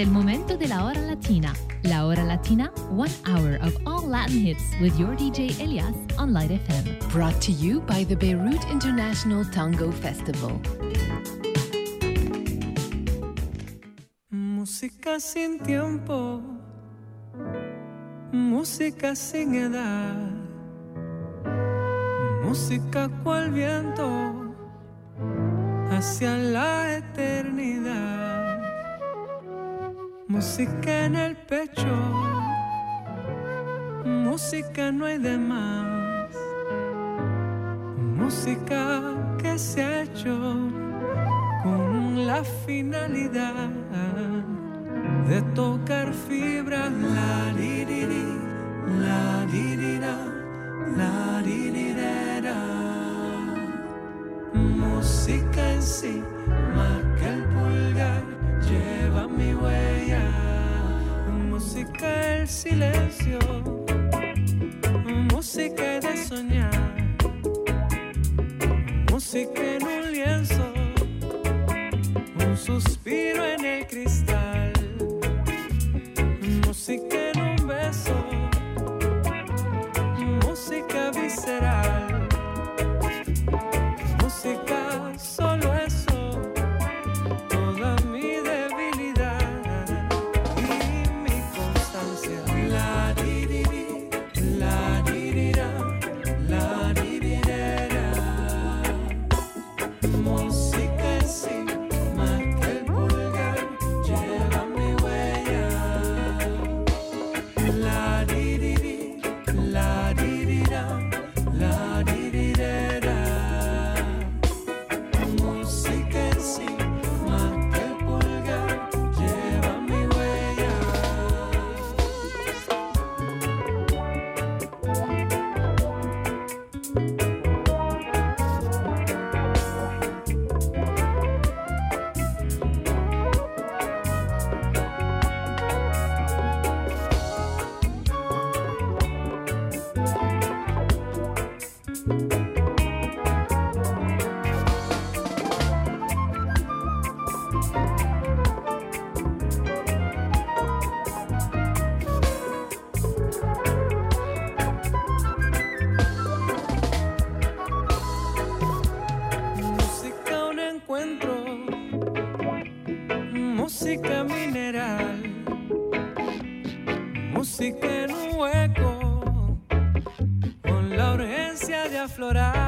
Es el momento de la hora latina. La hora latina, one hour of all Latin hits with your DJ Elias on Light FM. Brought to you by the Beirut International Tango Festival. Música sin tiempo, música sin edad, música cual viento hacia la eternidad, música en el pecho, música no hay de más, música que se ha hecho con la finalidad de tocar fibras, la di di di, la di di da, la di di da. Música en sí, marca el pulgar, lleva mi huella. Música el silencio, música de soñar, música en un lienzo, un suspiro en el cristal, aflorar,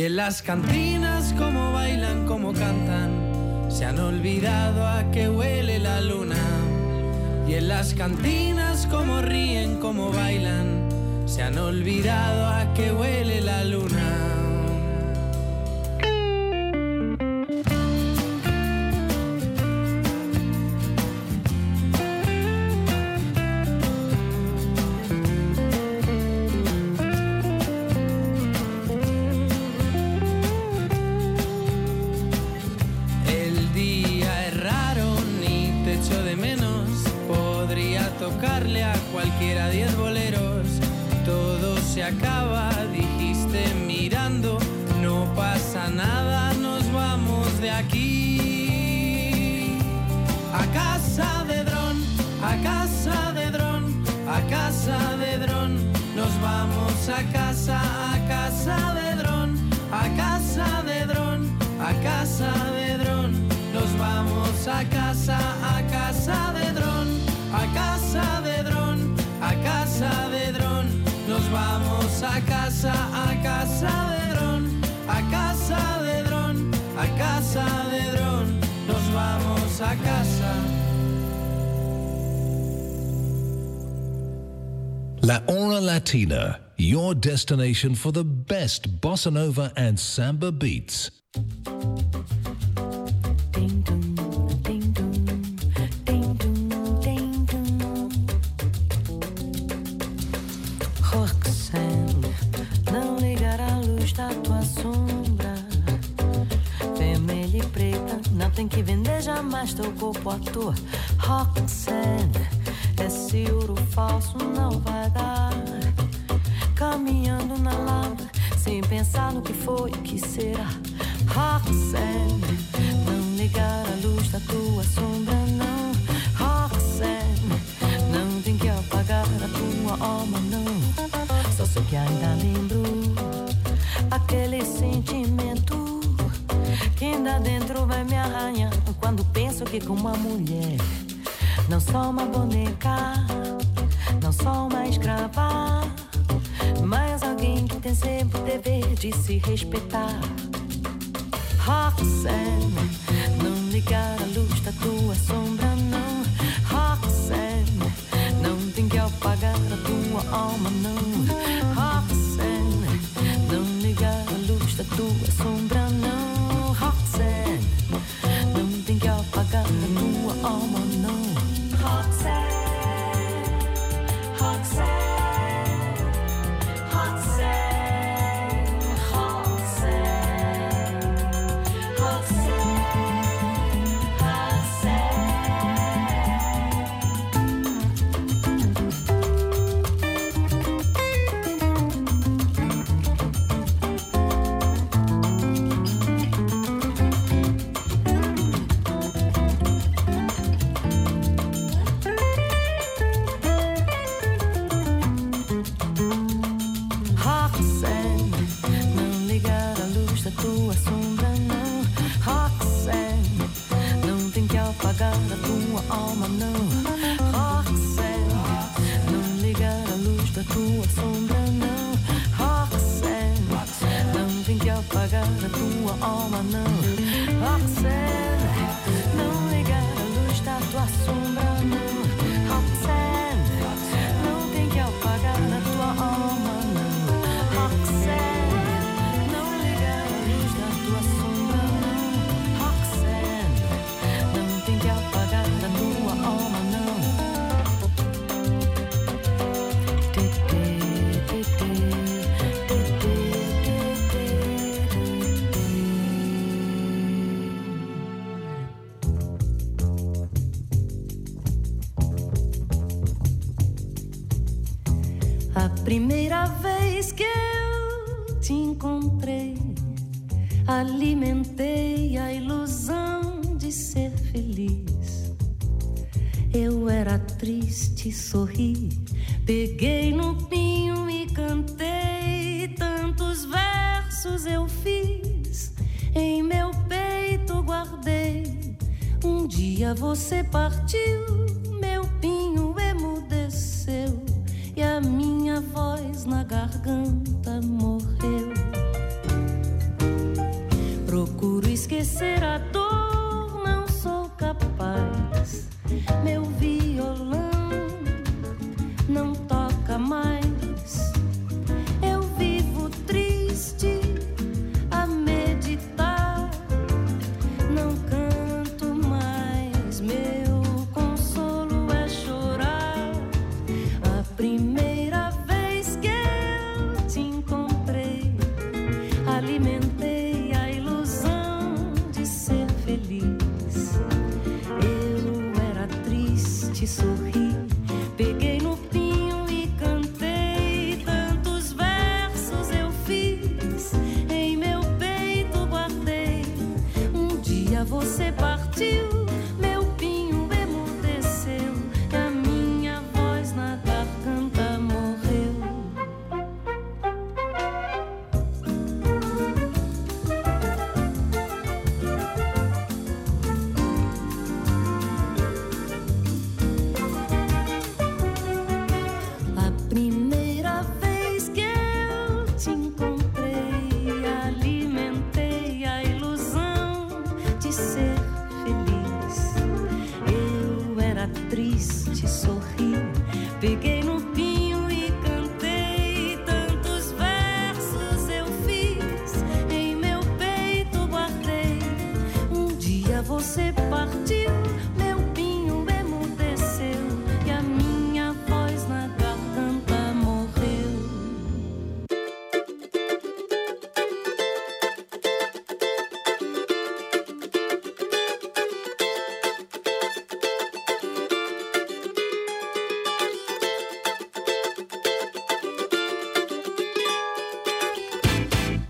Y en las cantinas como bailan, como cantan, se han olvidado a que huele la luna. Y en las cantinas como ríen, como bailan, se han olvidado a que huele la luna. Argentina, your destination for the best bossa nova and samba beats. tem que vender jamais teu corpo à toa. Roxanne, esse ouro falso não vai dar caminhando na lama, sem pensar no que foi, o que será. Ah, Roxanne, não negar a luz da tua sombra, não. Ah, Roxanne, não tem que apagar a tua alma, não. Só sei que ainda lembro aquele sentimento que ainda dentro vai me arranhar quando penso que com uma mulher não sou uma boneca, não sou uma escrava fazemos o dever de se respeitar. Roxanne, não ligar a luz da tua sombra, não. Roxanne, não tem que apagar a tua alma, não. Tua sombra, não. Roxanne, não vem que apagar a tua alma, não. Roxanne, não ligar a luz da tua sombra, te sorrir.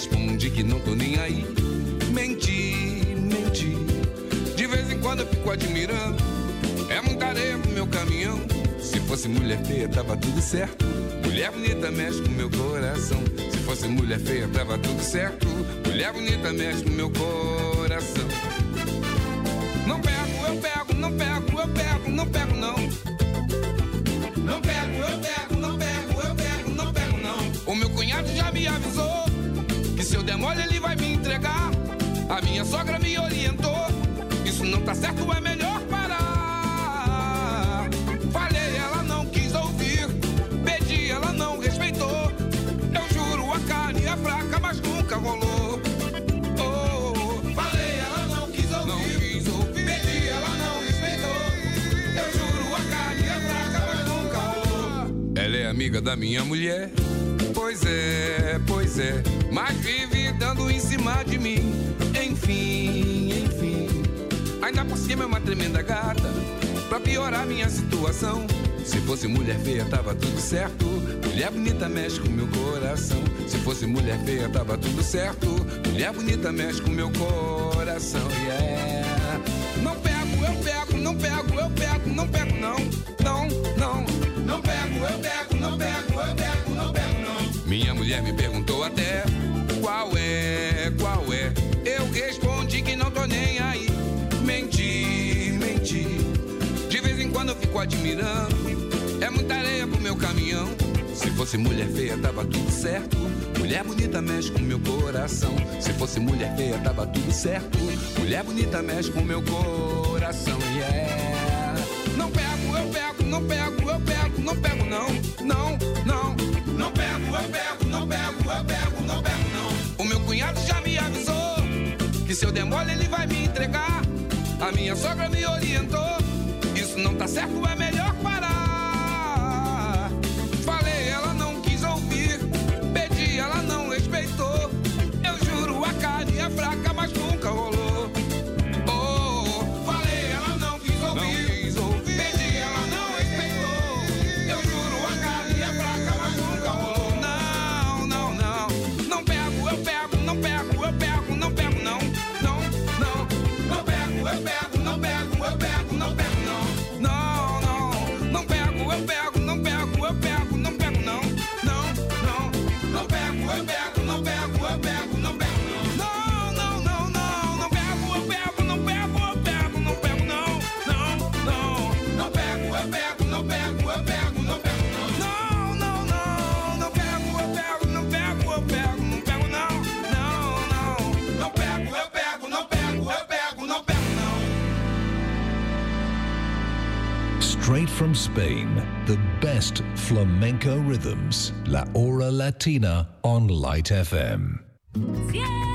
Eu respondi que não tô nem aí. Menti, menti. De vez em quando eu fico admirando. É muita areia pro meu caminhão. Se fosse mulher feia, tava tudo certo. Mulher bonita mexe com meu coração. Se fosse mulher feia, tava tudo certo. Mulher bonita mexe com meu coração. Sogra me orientou. Isso não tá certo, é melhor parar. Falei, ela não quis ouvir. Pedi, ela não respeitou. Eu juro, a carne é fraca, mas nunca rolou. Ela é amiga da minha mulher. Pois é, pois é. Mas vive dando em cima de mim. Enfim, enfim. Ainda por cima é uma tremenda gata. Pra piorar minha situação. Se fosse mulher feia, tava tudo certo. Mulher bonita mexe com meu coração. Se fosse mulher feia, tava tudo certo. Mulher bonita mexe com meu coração. Yeah. Não pego, eu pego, não pego, eu pego, não pego, não. Não, não. Não pego, eu pego, não pego, eu pego, não pego, não. Minha mulher me perguntou admirando. É muita areia pro meu caminhão. Se fosse mulher feia, tava tudo certo. Mulher bonita mexe com meu coração. Se fosse mulher feia, tava tudo certo. Mulher bonita mexe com meu coração. Yeah. Não pego, eu pego, não pego, eu pego, não pego, não. Não, não. Não pego, eu pego, não pego, eu pego, não pego, não. O meu cunhado já me avisou que se eu demole ele vai me entregar. A minha sogra me orientou. Não tá certo, é melhor Straight from Spain, the best flamenco rhythms. La Hora Latina on Light FM. Siempre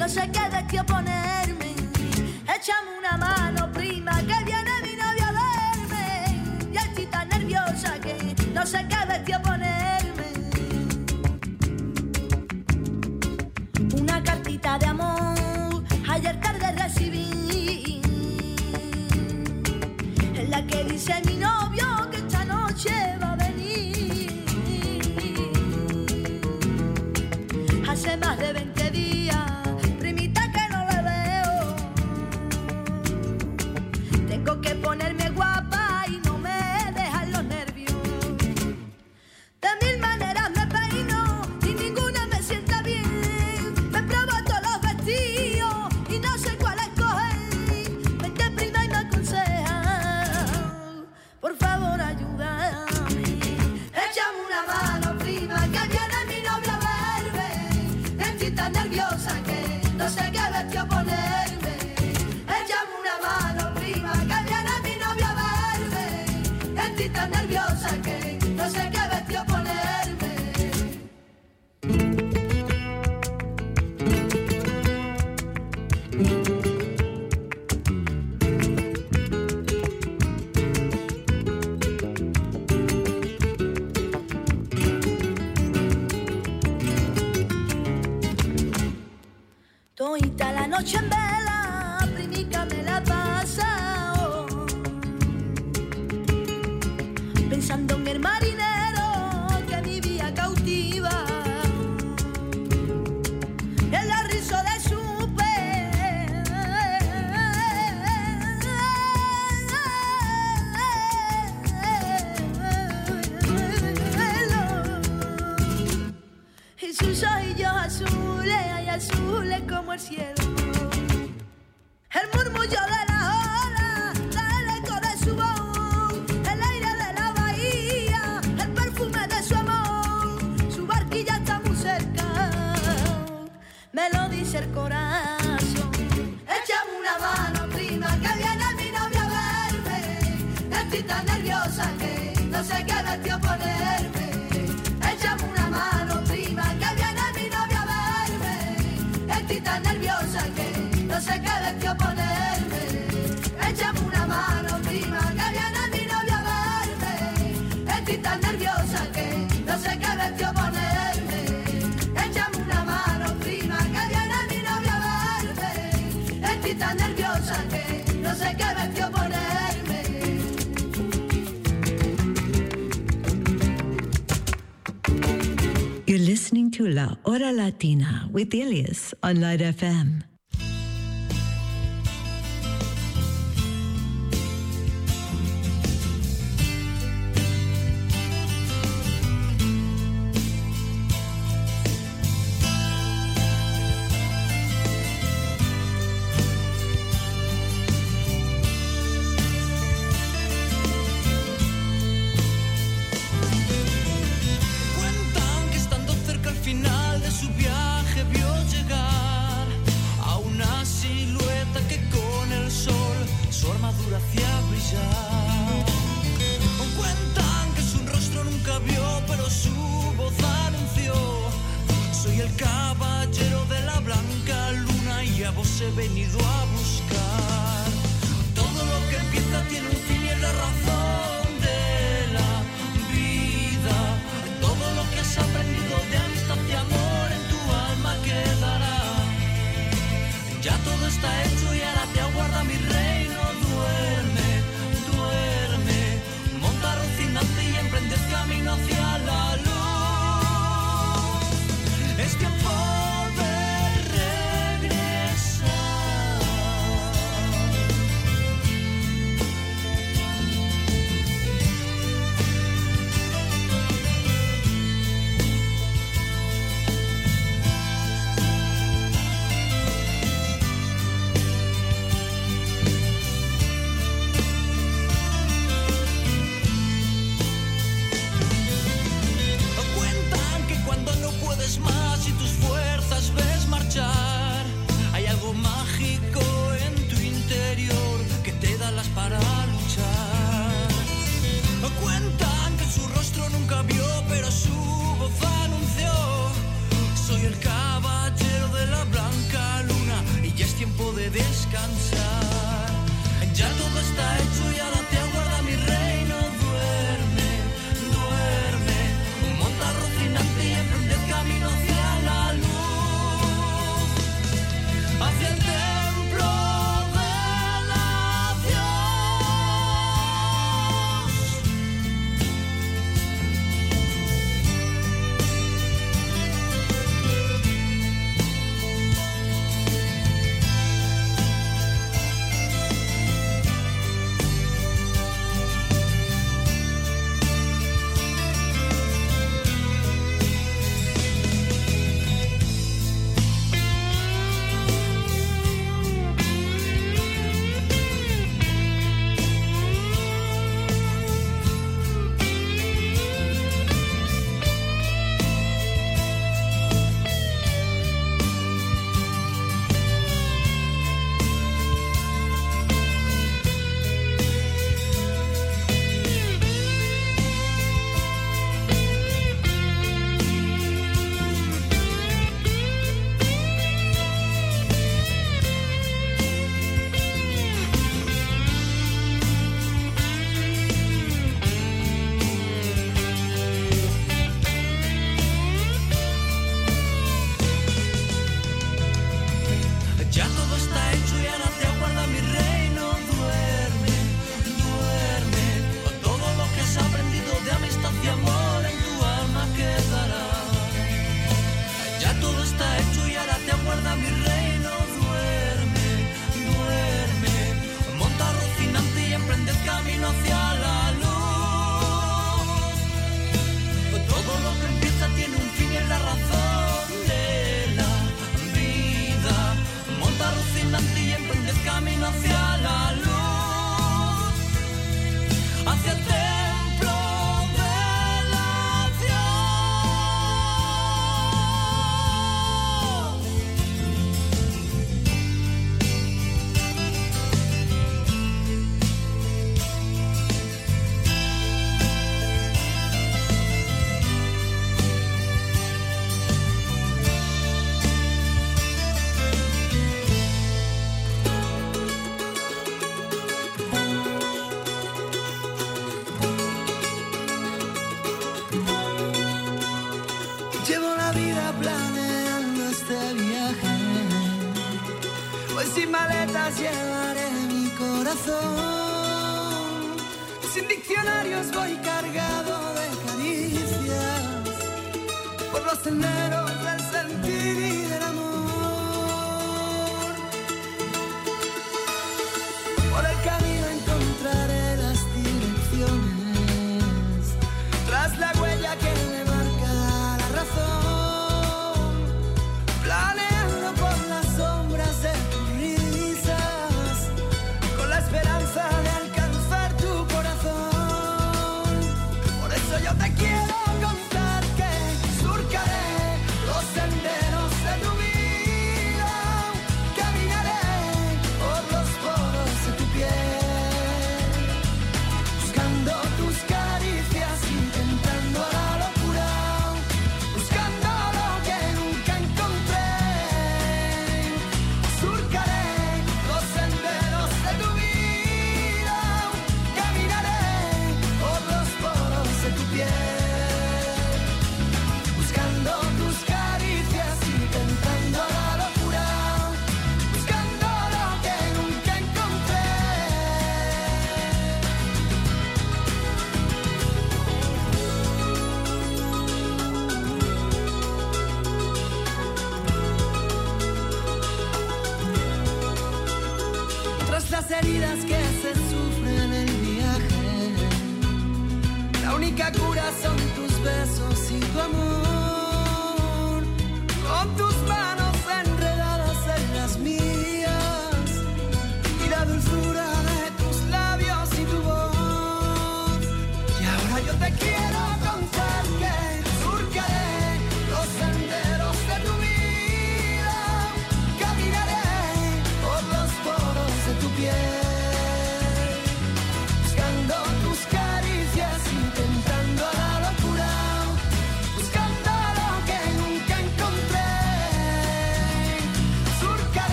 no sé qué vestido ponerme. Échame una mano, prima, que viene mi novio a verme. Ya estoy tan nerviosa que no sé qué vestido ponerme. Una cartita de amor ayer tarde recibí. En la que dice mi ponerme La Hora Latina with Ilias on Light FM. Cuentan que su rostro nunca vio, pero su voz anunció. Soy el caballero de la blanca luna y a vos he venido a buscar.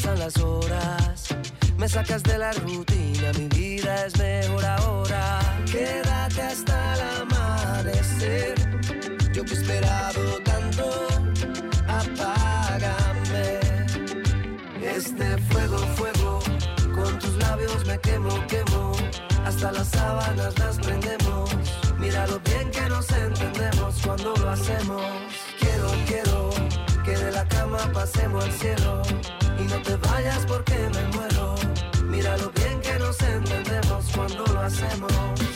pasan las horas. Me sacas de la rutina, mi vida es mejor ahora. Quédate hasta el amanecer. Yo que he esperado tanto, apágame. Este fuego, fuego, con tus labios me quemo, quemo. Hasta las sábanas las prendemos. Mira lo bien que nos entendemos cuando lo hacemos. Quiero, quiero que de la cama pasemos al cielo y no te vayas porque me muero. Mira lo bien que nos entendemos cuando lo hacemos.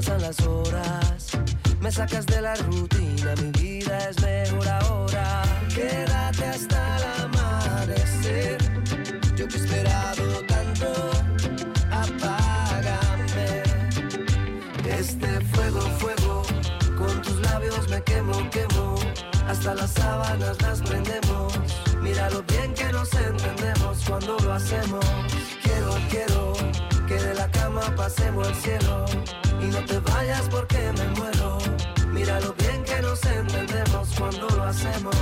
pasan las horas. Me sacas de la rutina, mi vida es mejor ahora. Quédate hasta el amanecer. Yo que he esperado tanto, apágame. Este fuego, fuego, con tus labios me quemo, quemo. Hasta las sábanas las prendemos. Mira lo bien que nos entendemos cuando lo hacemos. Quiero, quiero que de la cama pasemos al cielo y no te vayas porque me muero. Mira lo bien que nos entendemos cuando lo hacemos.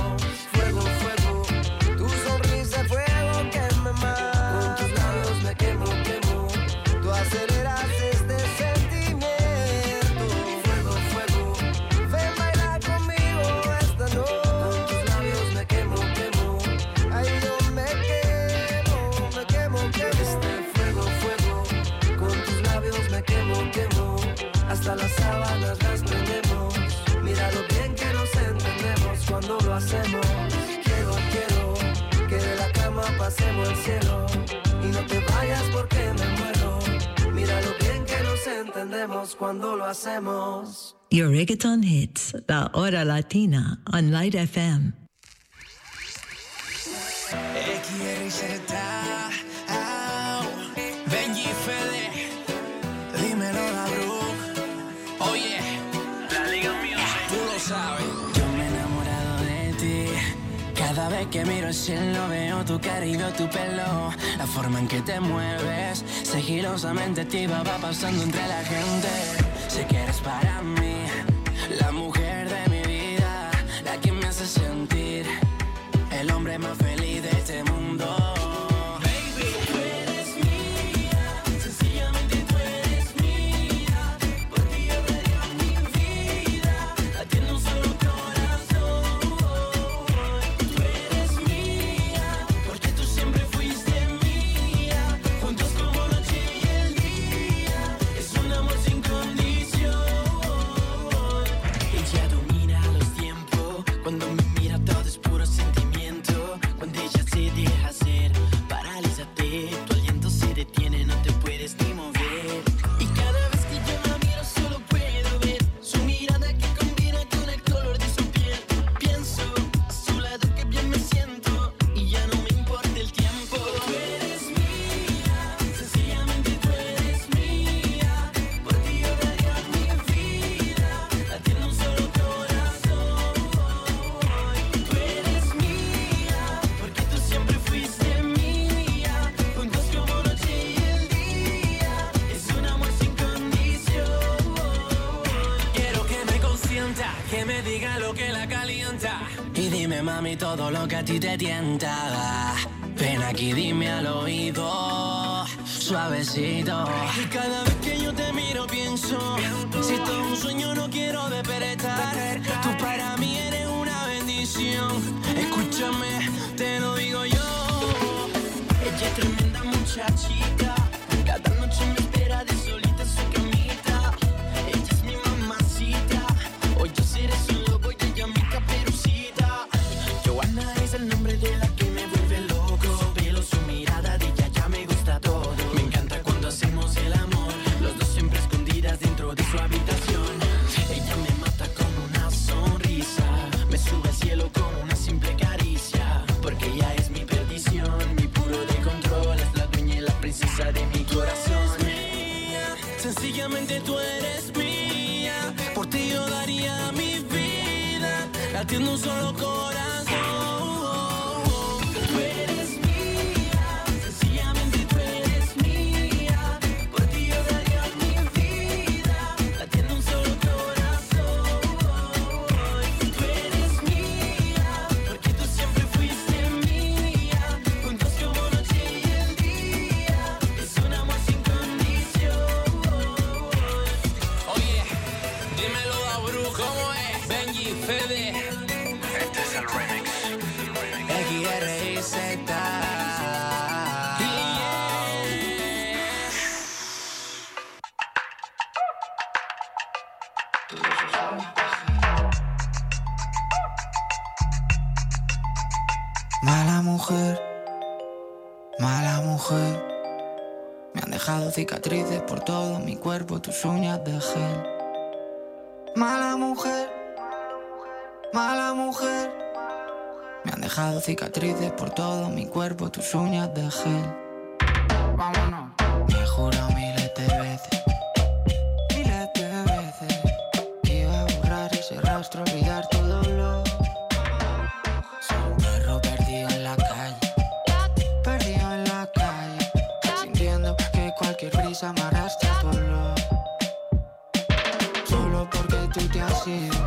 Hacemos. Quiero, quiero que de la cama pasemos al cielo. Y no te vayas porque me muero. Mira lo bien que nos entendemos cuando lo hacemos. Your reggaeton hits, La Hora Latina on Light FM. XRZ, que miro el cielo veo tu cara y veo tu pelo. La forma en que te mueves, sigilosamente activa va pasando entre la gente. Sé que eres para mí, la mujer de mi vida, la que me hace sentir el hombre más feliz que a ti te tienta. Ven aquí, dime al oído, suavecito. Y cada vez que yo te miro pienso, si esto es un sueño no quiero despertar. Tú para mí eres una bendición. Escúchame, te lo digo yo. Ella es tremenda muchachita. Cada noche sencillamente tú eres mía. Por ti yo daría mi vida. Latiendo un solo corazón. Mala mujer. Me han dejado cicatrices por todo mi cuerpo, tus uñas de gel. Mala mujer, mala mujer. Me han dejado cicatrices por todo mi cuerpo, tus uñas de gel. Vámonos. Me he jurado miles de veces, miles de veces. que Iba a borrar ese rastro, olvidar todo lo amarraste a tu olor. Solo porque tú te has ido,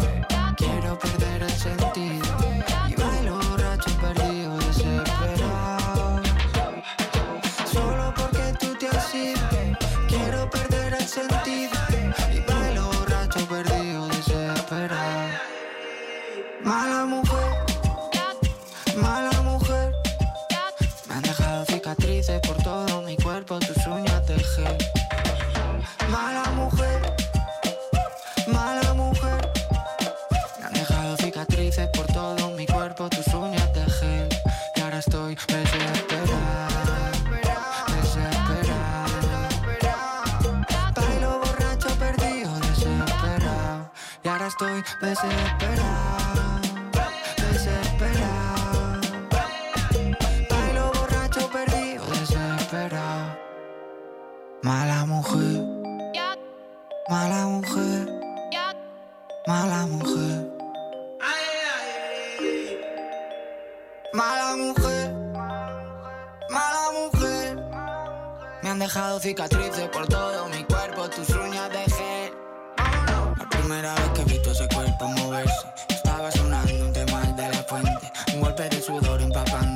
desesperado, desesperado. Bailo borracho perdido, desesperado. Mala mujer, mala mujer, mala mujer. Mala mujer, mala mujer. Me han dejado cicatrices por todo mi cuerpo, tus uñas de gel. Ese cuerpo moverse, estaba sonando un tema de la fuente. Un golpe de sudor empapando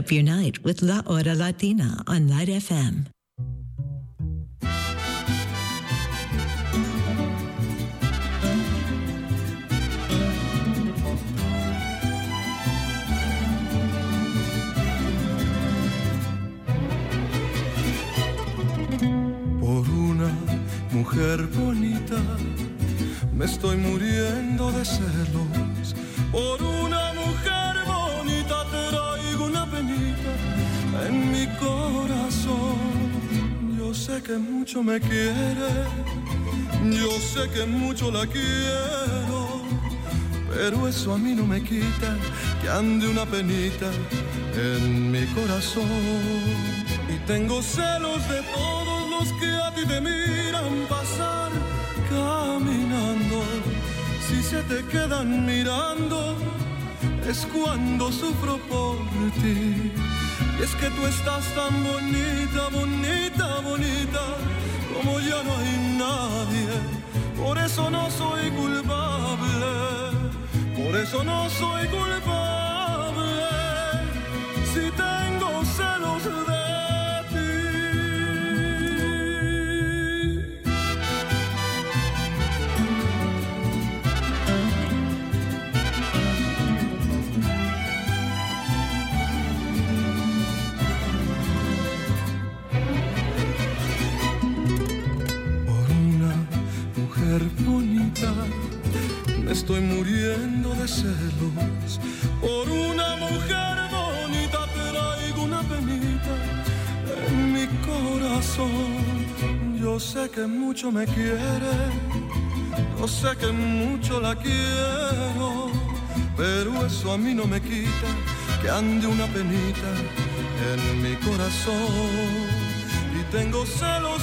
up your night with La Hora Latina on Light FM. Por una mujer bonita me estoy muriendo de celos. Por una corazón. Yo sé que mucho me quiere, yo sé que mucho la quiero, pero eso a mí no me quita que ande una penita en mi corazón. Y tengo celos de todos los que a ti te miran pasar caminando. Si se te quedan mirando, es cuando sufro por ti. Es que tú estás tan bonita, bonita, bonita, como ya no hay nadie. Por eso no soy culpable, por eso no soy culpable. Mujer bonita me estoy muriendo de celos. Por una mujer bonita traigo una penita en mi corazón. Yo sé que mucho me quiere, yo sé que mucho la quiero, pero eso a mí no me quita que ande una penita en mi corazón. Y tengo celos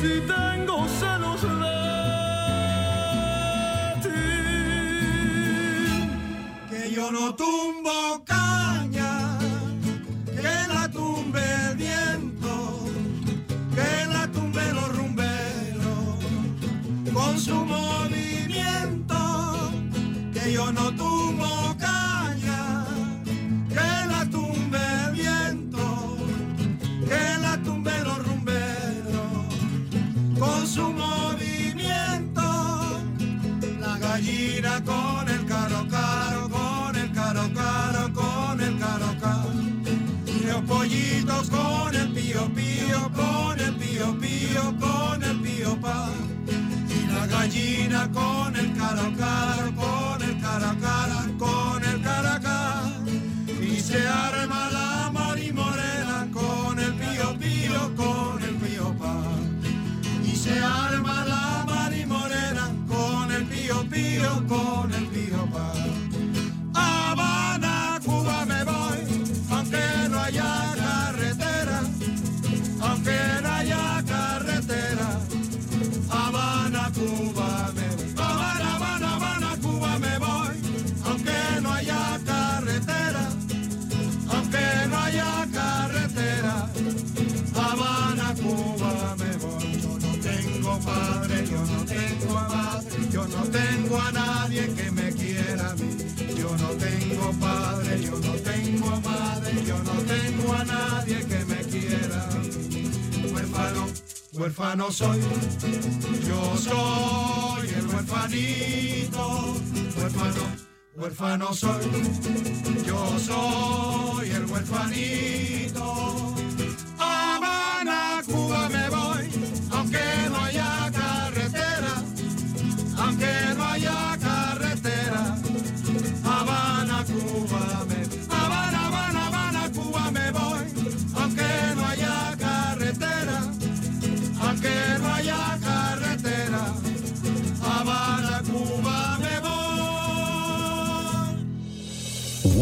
si tengo celos de ti. que yo no tumbo caña, que la tumbe el viento, que la tumbe los rumberos, con su movimiento, que yo no tumbo gallina con el caro, con el cara cara, con el cara cara. Y se arma la que me quiera a mí. Yo no tengo padre, yo no tengo a madre, yo no tengo a nadie que me quiera. a. Huérfano, huérfano soy, yo soy el huérfanito. Huérfano, huérfano soy, yo soy el huérfanito. Habana, Cuba me voy, aunque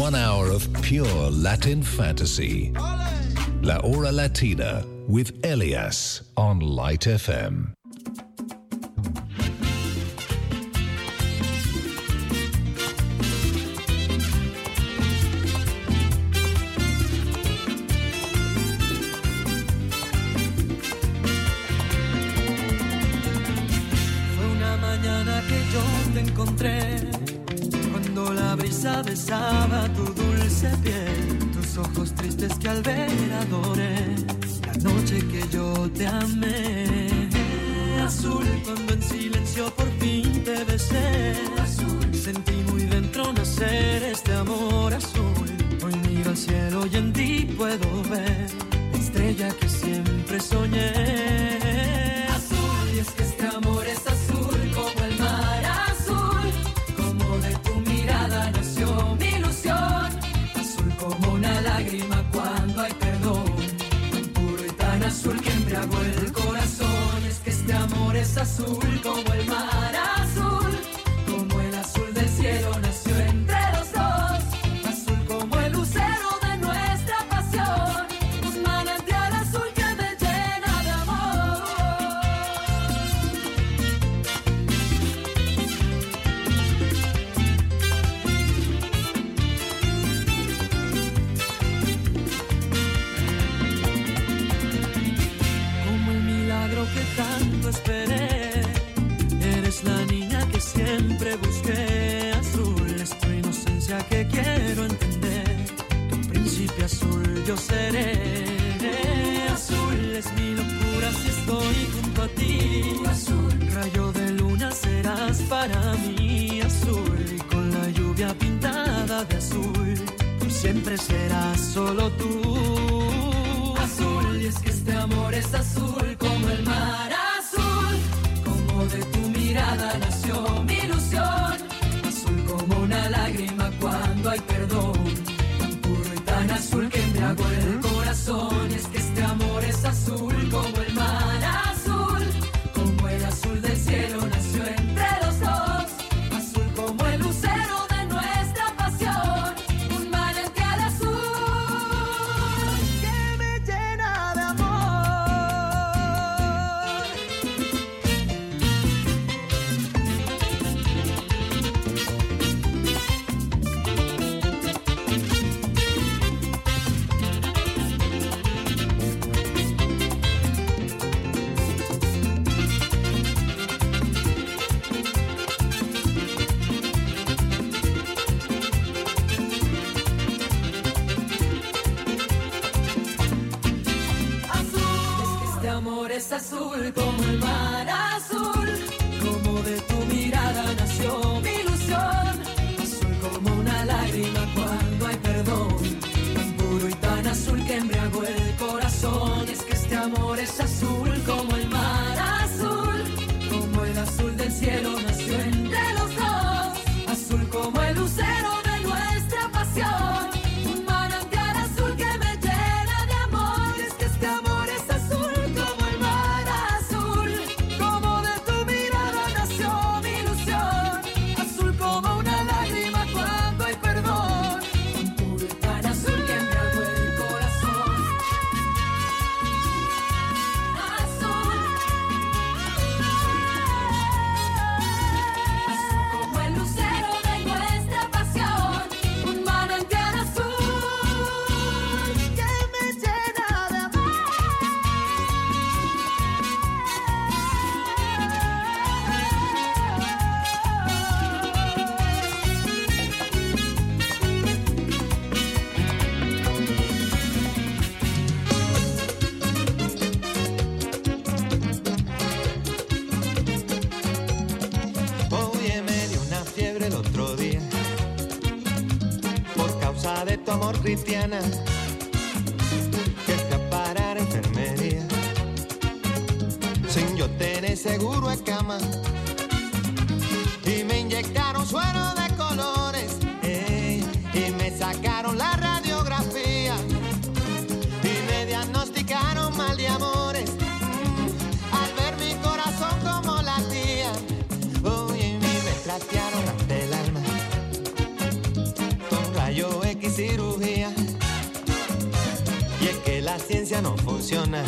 One hour of pure Latin fantasy. La Hora Latina with Elias on Light FM. Fue una mañana que yo te encontré brisa besaba tu dulce piel, tus ojos tristes que al ver adoré, la noche que yo te amé. Azul cuando en silencio por fin te besé, azul sentí muy dentro nacer este amor azul. Hoy miro al cielo y en ti puedo ver la estrella que siempre soñé. Azul como el mar es azul como el mar azul, como de tu mirada nació mi ilusión, azul como una lágrima cuando hay perdón, tan puro y tan azul que embriagó el corazón. cristiana, que escapar a enfermería, sin yo tener seguro en cama, y me inyectaron suero. ciencia no funciona.